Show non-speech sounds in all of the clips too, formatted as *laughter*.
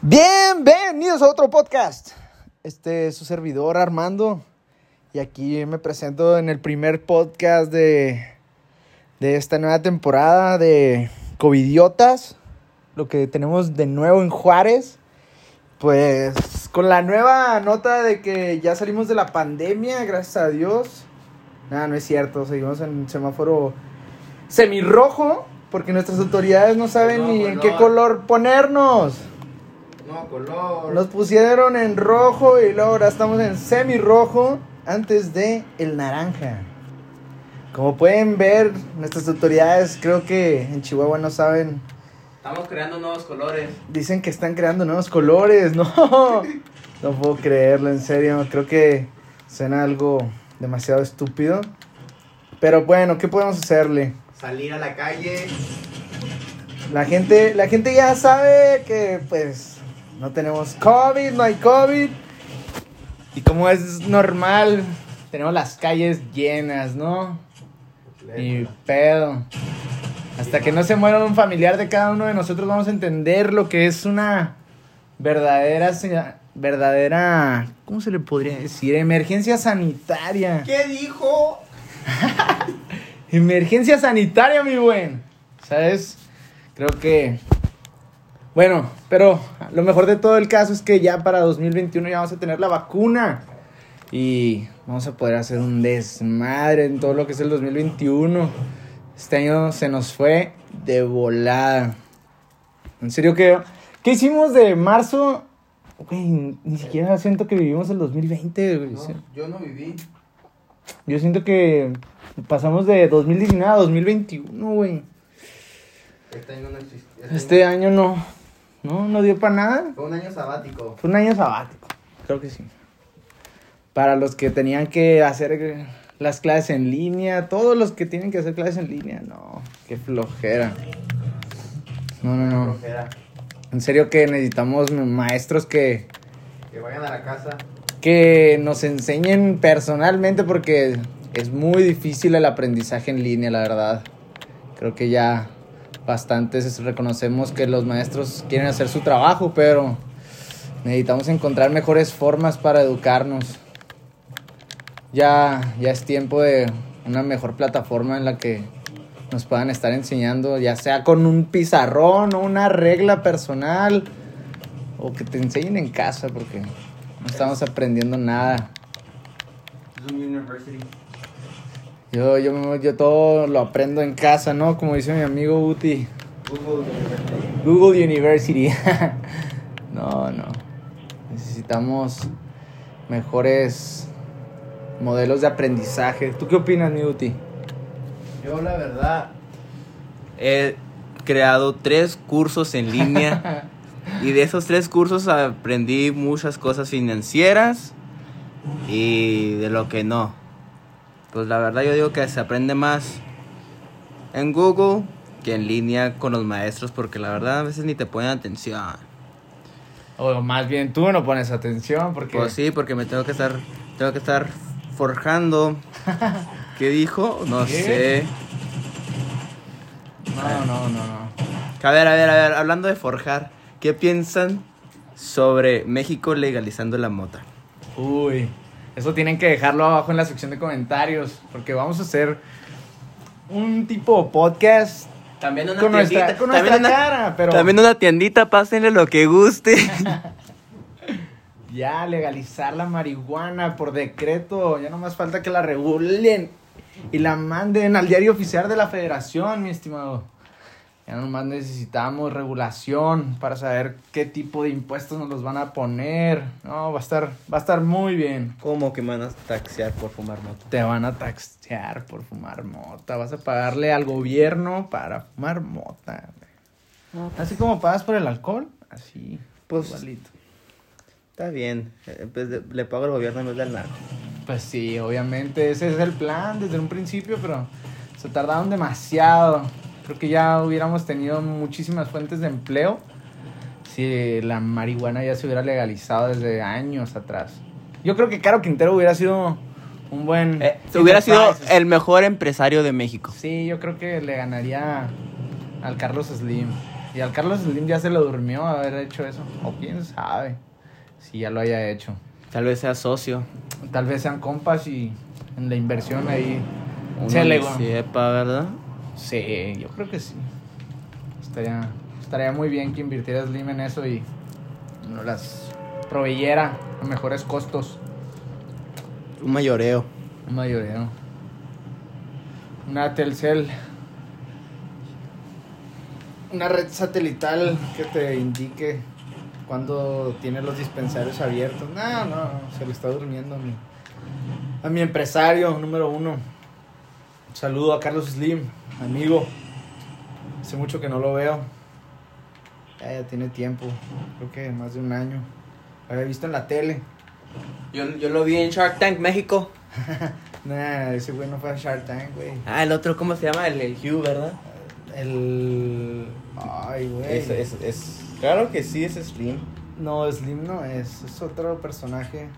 Bienvenidos a otro podcast. Este es su servidor Armando. Y aquí me presento en el primer podcast de, de esta nueva temporada de Covidiotas. Lo que tenemos de nuevo en Juárez. Pues con la nueva nota de que ya salimos de la pandemia, gracias a Dios. Nada, no es cierto. Seguimos en semáforo semirrojo. Porque nuestras autoridades no saben No, ni en color. qué color ponernos. No, color. Nos pusieron en rojo y luego ahora estamos en semirrojo antes de el naranja. Como pueden ver, nuestras autoridades creo que en Chihuahua no saben. Estamos creando nuevos colores. Dicen que están creando nuevos colores. *laughs* No, no puedo creerlo, en serio. Creo que suena algo demasiado estúpido. Pero bueno, ¿qué podemos hacerle? Salir a la calle. La gente, la gente ya sabe que pues no tenemos COVID, no hay COVID. Y como es normal, tenemos las calles llenas, ¿no? Y pedo. Hasta que no se muera un familiar de cada uno de nosotros vamos a entender lo que es una verdadera verdadera ¿cómo se le podría decir? emergencia sanitaria. ¿Qué dijo? *laughs* Emergencia sanitaria, mi buen. ¿Sabes? Creo que. Bueno, pero lo mejor de todo el caso es que ya para 2021 ya vamos a tener la vacuna. Y vamos a poder hacer un desmadre en todo lo que es el 2021. Este año se nos fue de volada. En serio, ¿qué, qué hicimos de marzo? Güey, ni siquiera siento que vivimos el 2020, güey. No, yo no viví. Yo siento que pasamos de 2019 a 2021, güey. Este año no existía. Este año no, no, no dio para nada. Fue un año sabático. Fue un año sabático, creo que sí. Para los que tenían que hacer las clases en línea, todos los que tienen que hacer clases en línea, no, qué flojera. No, no, no. Flojera. En serio que necesitamos maestros que, Que vayan a la casa. que nos enseñen personalmente porque es muy difícil el aprendizaje en línea, la verdad. Creo que ya bastantes reconocemos que los maestros quieren hacer su trabajo, pero necesitamos encontrar mejores formas para educarnos. Ya, ya es tiempo de una mejor plataforma en la que nos puedan estar enseñando, ya sea con un pizarrón o una regla personal, o que te enseñen en casa, porque no estamos aprendiendo nada. Zoom University. Yo, yo, yo todo lo aprendo en casa, ¿no? Como dice mi amigo Uti. Google University. Google *laughs* University. no, no. Necesitamos mejores modelos de aprendizaje. ¿Tú qué opinas, mi Uti? Yo la verdad he creado tres cursos en línea *laughs* y de esos tres cursos aprendí muchas cosas financieras y de lo que no. Pues la verdad yo digo que se aprende más en Google que en línea con los maestros porque la verdad a veces ni te ponen atención. O más bien tú no pones atención porque... Pues sí, porque me tengo que estar tengo que estar forjando. *laughs* ¿Qué dijo? No ¿Qué? sé. No, no, no, no. A ver, a ver, a ver, hablando de forjar, ¿qué piensan sobre México legalizando la mota? Uy, eso tienen que dejarlo abajo en la sección de comentarios porque vamos a hacer un tipo podcast También con nuestra, con nuestra también, una, cara, pero... también una tiendita, pásenle lo que guste. *laughs* Ya legalizar la marihuana por decreto, ya no más falta que la regulen y la manden al diario oficial de la federación, mi estimado. Ya nomás necesitamos regulación para saber qué tipo de impuestos nos los van a poner. No, va a estar, va a estar muy bien. ¿Cómo que me van a taxear por fumar mota? Te van a taxear por fumar mota. Vas a pagarle al gobierno para fumar mota. Así como pagas por el alcohol, así, Pues- igualito. Está bien, eh, pues, le pago al gobierno en vez del narco. Pues sí, obviamente ese es el plan desde un principio, pero se tardaron demasiado. Creo que ya hubiéramos tenido muchísimas fuentes de empleo si la marihuana ya se hubiera legalizado desde años atrás. Yo creo que Caro Quintero hubiera sido un buen... Eh, hubiera sido el mejor empresario de México. Sí, yo creo que le ganaría al Carlos Slim. Y al Carlos Slim ya se lo durmió haber hecho eso. O quién sabe si ya lo haya hecho. Tal vez sea socio. Tal vez sean compas y en la inversión ahí. Uno se le sepa, ¿verdad? Sí, yo creo que sí. Estaría, estaría muy bien que invirtiera Slim en eso y no las proveyera a mejores costos. Un mayoreo. Un mayoreo. Una Telcel. Una red satelital que te indique cuando tiene los dispensarios abiertos. No, no, se le está durmiendo a mi, a mi empresario número uno. Un saludo a Carlos Slim, amigo. Hace mucho que no lo veo. Ya, ya tiene tiempo, creo que más de un año. Lo había visto en la tele. Yo, yo lo vi en Shark Tank, México. *laughs* Nah, ese güey no fue a Shark Tank, güey. Ah, el otro, ¿cómo se llama? El, el Hugh, ¿verdad? El. Ay, güey. Es, es, es- Claro que sí, es Slim. No, Slim no es. Es otro personaje.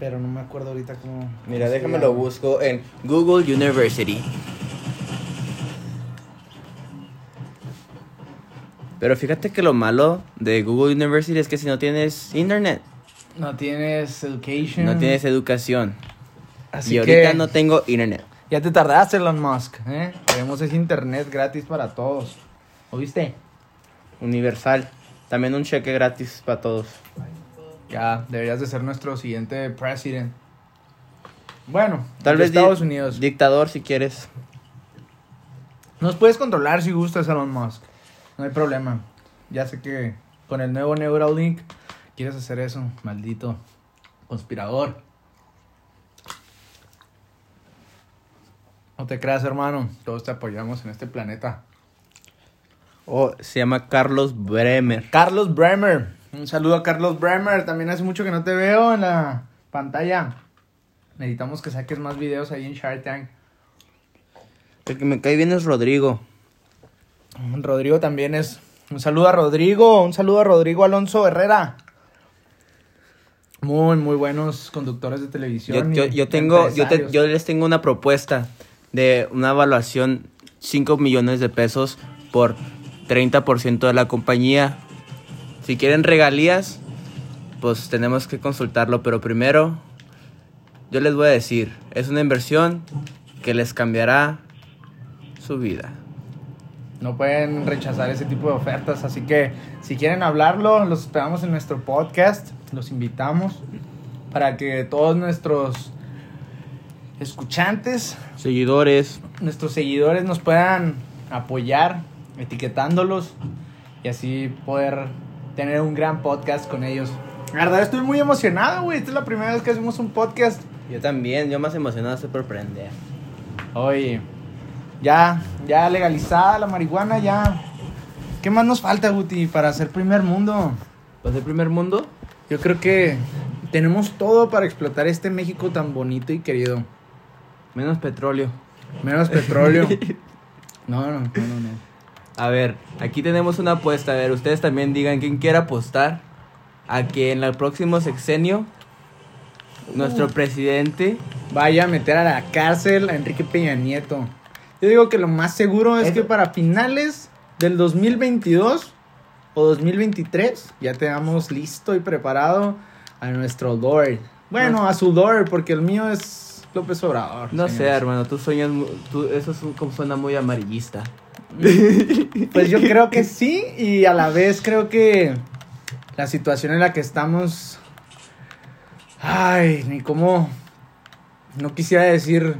Pero no me acuerdo ahorita cómo. Mira, cómo déjame lo busco en Google University. Pero fíjate que lo malo de Google University es que si no tienes internet, No tienes education. no tienes educación. Así y ahorita que no tengo internet. Ya te tardaste, Elon Musk. ¿eh? Queremos ese internet gratis para todos. ¿Oíste? Universal. También un cheque gratis para todos. Ya, deberías de ser nuestro siguiente president. Bueno, Tal vez Estados Unidos. Dictador si quieres. Nos puedes controlar si gustas, Elon Musk. No hay problema. Ya sé que con el nuevo Neuralink quieres hacer eso, maldito conspirador. No te creas, hermano. Todos te apoyamos en este planeta. Oh, se llama Carlos Bremer. Carlos Bremer. Un saludo a Carlos Bremer. También hace mucho que no te veo en la pantalla. Necesitamos que saques más videos ahí en Shark Tank. El que me cae bien es Rodrigo. Rodrigo también es. Un saludo a Rodrigo. Un saludo a Rodrigo Alonso Herrera. Muy, muy buenos conductores de televisión. yo, yo tengo, yo, te- yo les tengo una propuesta de una evaluación 5 millones de pesos por 30% de la compañía. Si quieren regalías, pues tenemos que consultarlo, pero primero yo les voy a decir, es una inversión que les cambiará su vida. No pueden rechazar ese tipo de ofertas. Así que si quieren hablarlo, los esperamos en nuestro podcast. Los invitamos para que todos nuestros escuchantes, Seguidores, nuestros seguidores nos puedan apoyar etiquetándolos y así poder tener un gran podcast con ellos. La verdad estoy muy emocionado, güey. Esta es la primera vez que hacemos un podcast. yo también, yo más emocionado estoy por prender. Oye, ya, ya legalizada la marihuana, ya. ¿Qué más nos falta, Guti, para ser primer mundo? ¿Pues el primer mundo? Yo creo que tenemos todo para explotar este México tan bonito y querido. Menos petróleo. Menos petróleo. *laughs* No, no, no, no. no. A ver, aquí tenemos una apuesta. A ver, ustedes también digan quién quiere apostar a que en el próximo sexenio nuestro presidente. Vaya a meter a la cárcel a Enrique Peña Nieto. Yo digo que lo más seguro es que para finales del 2022 o 2023 ya tengamos listo y preparado a nuestro Lord. Bueno, a su Lord, porque el mío es López Obrador. No sé, hermano, tú sueñas. Tú, eso es como suena muy amarillista. Pues yo creo que *laughs* sí y a la vez creo que la situación en la que estamos... Ay, ni cómo... No quisiera decir...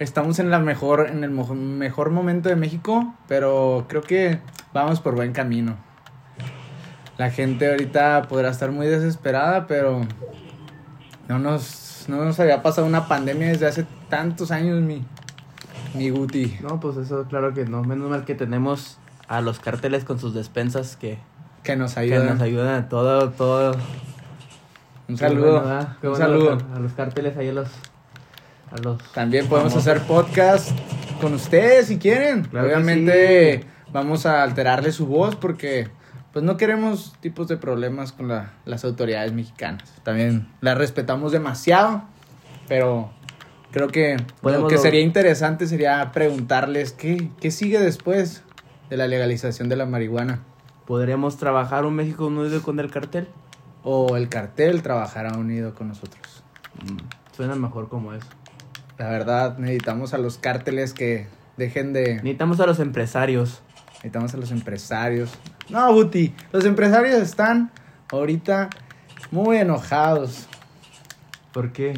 Estamos en la mejor, en el mejor momento de México, pero creo que vamos por buen camino. La gente ahorita podrá estar muy desesperada, pero no nos, no nos había pasado una pandemia desde hace tantos años, mi, mi Guti. No, pues eso, claro que no. Menos mal que tenemos a los carteles con sus despensas que, Que nos que ayudan. nos ayudan a todo, todo. Un saludo. un bueno saludo. A, los carteles ahí a los. A los También podemos famosos. hacer podcast con ustedes si quieren. Claro que Obviamente sí. vamos a alterarle su voz porque pues no queremos tipos de problemas con la- las autoridades mexicanas. También las respetamos demasiado, pero creo que lo que sería interesante sería preguntarles qué, qué sigue después de la legalización de la marihuana. ¿Podríamos trabajar un México unido con el cartel? O el cartel trabajará unido con nosotros. Mm, suena mejor como eso. La verdad, necesitamos a los cárteles que dejen de... Necesitamos a los empresarios. Necesitamos a los empresarios. No, Buti, los empresarios están ahorita muy enojados. ¿Por qué?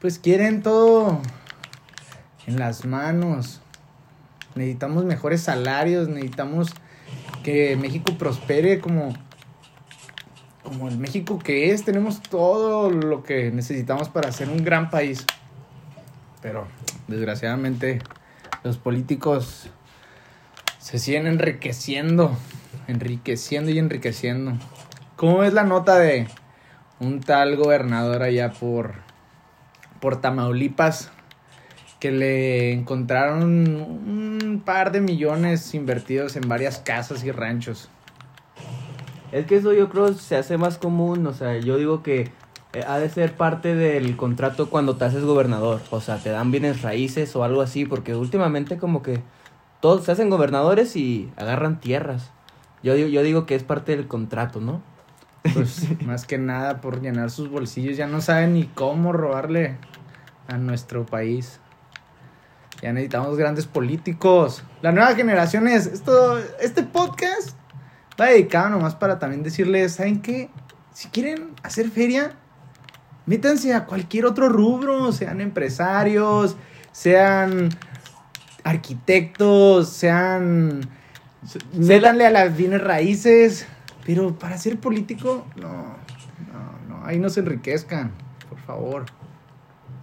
Pues quieren todo en las manos. Necesitamos mejores salarios, necesitamos que México prospere como como el México que es, tenemos todo lo que necesitamos para ser un gran país. Pero desgraciadamente los políticos se siguen enriqueciendo, enriqueciendo y enriqueciendo. ¿Cómo es la nota de un tal gobernador allá por por Tamaulipas que le encontraron un par de millones invertidos en varias casas y ranchos? Es que eso yo creo se hace más común, o sea, yo digo que eh, ha de ser parte del contrato cuando te haces gobernador, o sea, te dan bienes raíces o algo así, porque últimamente como que todos se hacen gobernadores y agarran tierras. Yo, yo digo que es parte del contrato, ¿no? Pues más que nada por llenar sus bolsillos, ya no saben ni cómo robarle a nuestro país. Ya necesitamos grandes políticos. La nueva generación es esto este podcast va dedicado nomás para también decirles, ¿saben qué? Si quieren hacer feria, métanse a cualquier otro rubro, sean empresarios, sean arquitectos, sean métanle a las bienes raíces, pero para ser político, no, no, no, ahí no se enriquezcan, por favor.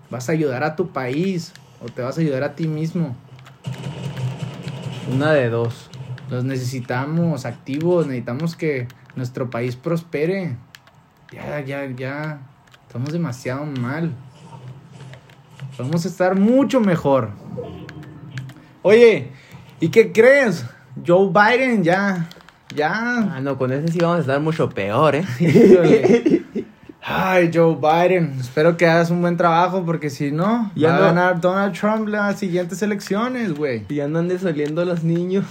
Vas a ayudar a tu país o te vas a ayudar a ti mismo. Una de dos. Los necesitamos activos, necesitamos que nuestro país prospere. Ya, ya, ya. Estamos demasiado mal. Vamos a estar mucho mejor. Oye, ¿y qué crees? Joe Biden ya, ya. Ah, no, con ese sí vamos a estar mucho peor, ¿eh? *laughs* Ay, Joe Biden, espero que hagas un buen trabajo porque si no, Ya va no. a ganar Donald Trump las siguientes elecciones, güey. Y andan desoliendo a los niños.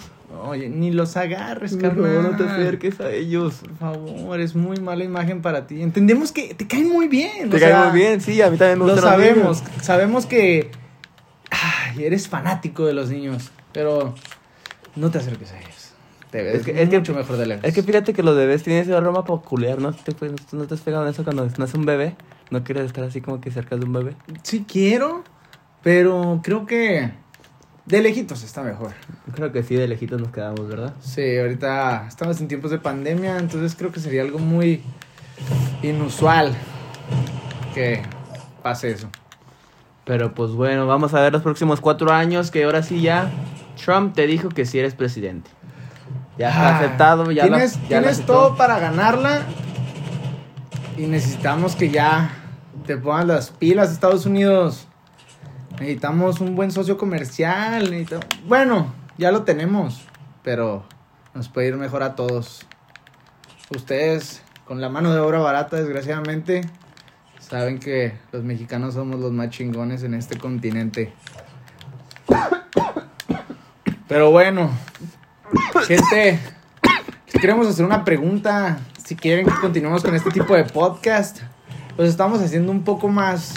Oye, ni los agarres, carnal. no te acerques a ellos. Por favor, es muy mala imagen para ti. Entendemos que te caen muy bien. Te o cae sea, muy bien, sí, a mí también me Lo gustan los sabemos. niños. Sabemos que ay, eres fanático de los niños, pero no te acerques a ellos. Te Es que- es que- mucho mejor de lejos. Es que fíjate que los bebés tienen ese aroma peculiar, ¿no? ¿Te, ¿No te has pegado en eso cuando nace un bebé? ¿No quieres estar así como que cerca de un bebé? sí quiero, pero creo que de lejitos está mejor. Creo que sí, de lejitos nos quedamos, ¿verdad? Sí, ahorita estamos en tiempos de pandemia, entonces creo que sería algo muy inusual que pase eso. Pero pues bueno, vamos a ver los próximos cuatro años que ahora sí ya Trump te dijo que sí eres presidente. Ya está Ah, aceptado, ya tienes, ya todo para ganarla y necesitamos que ya te pongan las pilas Estados Unidos. Necesitamos un buen socio comercial. necesitamos- Bueno, ya lo tenemos, pero nos puede ir mejor a todos. Ustedes, con la mano de obra barata, desgraciadamente, saben que los mexicanos somos los más chingones en este continente. *coughs* Pero bueno, gente, les queremos hacer una pregunta. Si quieren que continuemos con este tipo de podcast, pues estamos haciendo un poco más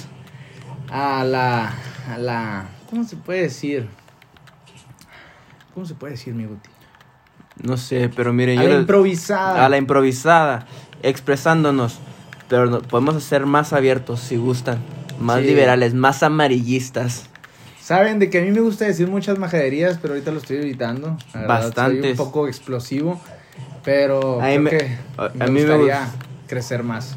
a la, a la, ¿cómo se puede decir? ¿Cómo se puede decir, mi Guti? No sé, pero miren, A yo la les- improvisada. a la improvisada, expresándonos, pero podemos ser más abiertos si gustan, más Sí. liberales, más amarillistas. Saben de que a mí me gusta decir muchas majaderías, pero ahorita lo estoy evitando. La verdad, Soy Bastantes. un poco explosivo, pero A creo me- que a- me a mí me gustaría gust- crecer más.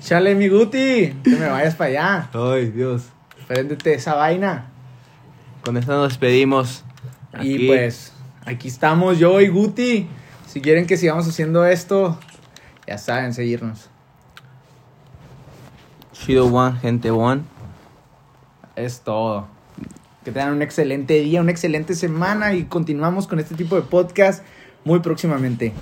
Chale, mi Guti, que me vayas para allá. Ay, Dios. Préndete esa vaina. Con eso nos despedimos. Y pues, aquí estamos yo y Guti. Si quieren que sigamos haciendo esto, ya saben, seguirnos. Chido One, gente One. Es todo. Que tengan un excelente día, una excelente semana y continuamos con este tipo de podcast muy próximamente.